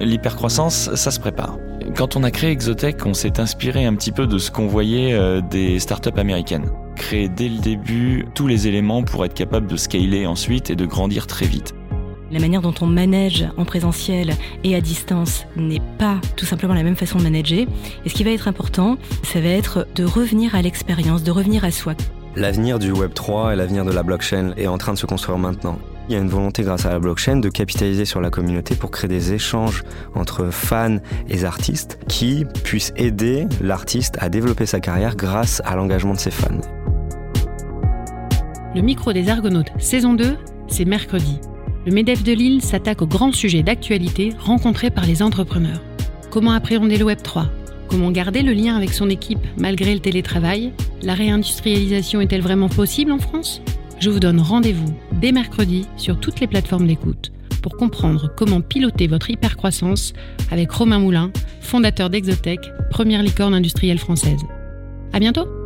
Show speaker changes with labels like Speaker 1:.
Speaker 1: L'hypercroissance, ça se prépare. Quand on a créé Exotech, on s'est inspiré un petit peu de ce qu'on voyait euh, des startups américaines. Créer dès le début tous les éléments pour être capable de scaler ensuite et de grandir très vite.
Speaker 2: La manière dont on manage en présentiel et à distance n'est pas tout simplement la même façon de manager. Et ce qui va être important, ça va être de revenir à l'expérience, de revenir à soi.
Speaker 3: L'avenir du Web 3 et l'avenir de la blockchain est en train de se construire maintenant. Il y a une volonté grâce à la blockchain de capitaliser sur la communauté pour créer des échanges entre fans et artistes qui puissent aider l'artiste à développer sa carrière grâce à l'engagement de ses fans.
Speaker 4: Le micro des Argonautes, saison 2, c'est mercredi. Le MEDEF de Lille s'attaque aux grands sujets d'actualité rencontrés par les entrepreneurs. Comment appréhender le Web 3 Comment garder le lien avec son équipe malgré le télétravail? La réindustrialisation est-elle vraiment possible en France? Je vous donne rendez-vous dès mercredi sur toutes les plateformes d'écoute pour comprendre comment piloter votre hypercroissance avec Romain Moulin, fondateur d'Exotech, première licorne industrielle française. À bientôt!